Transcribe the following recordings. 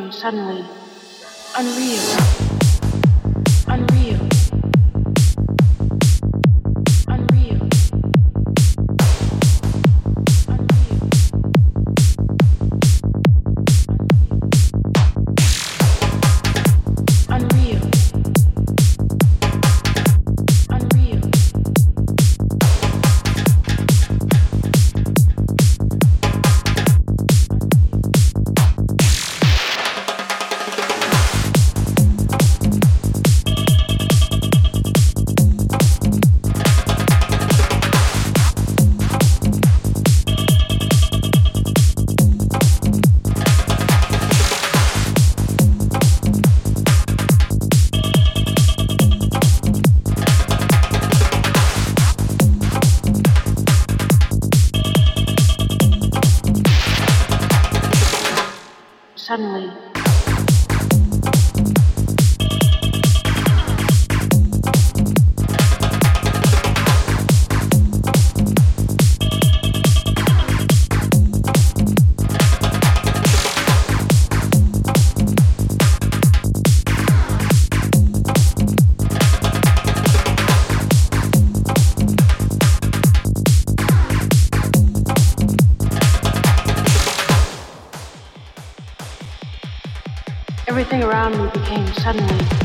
dream, dream. Everything around me became suddenly. Unreal. Around me became suddenly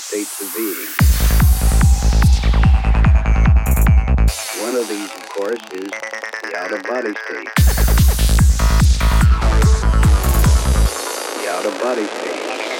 States of being. One of these, of course, is the out-of-body state. The out-of-body state.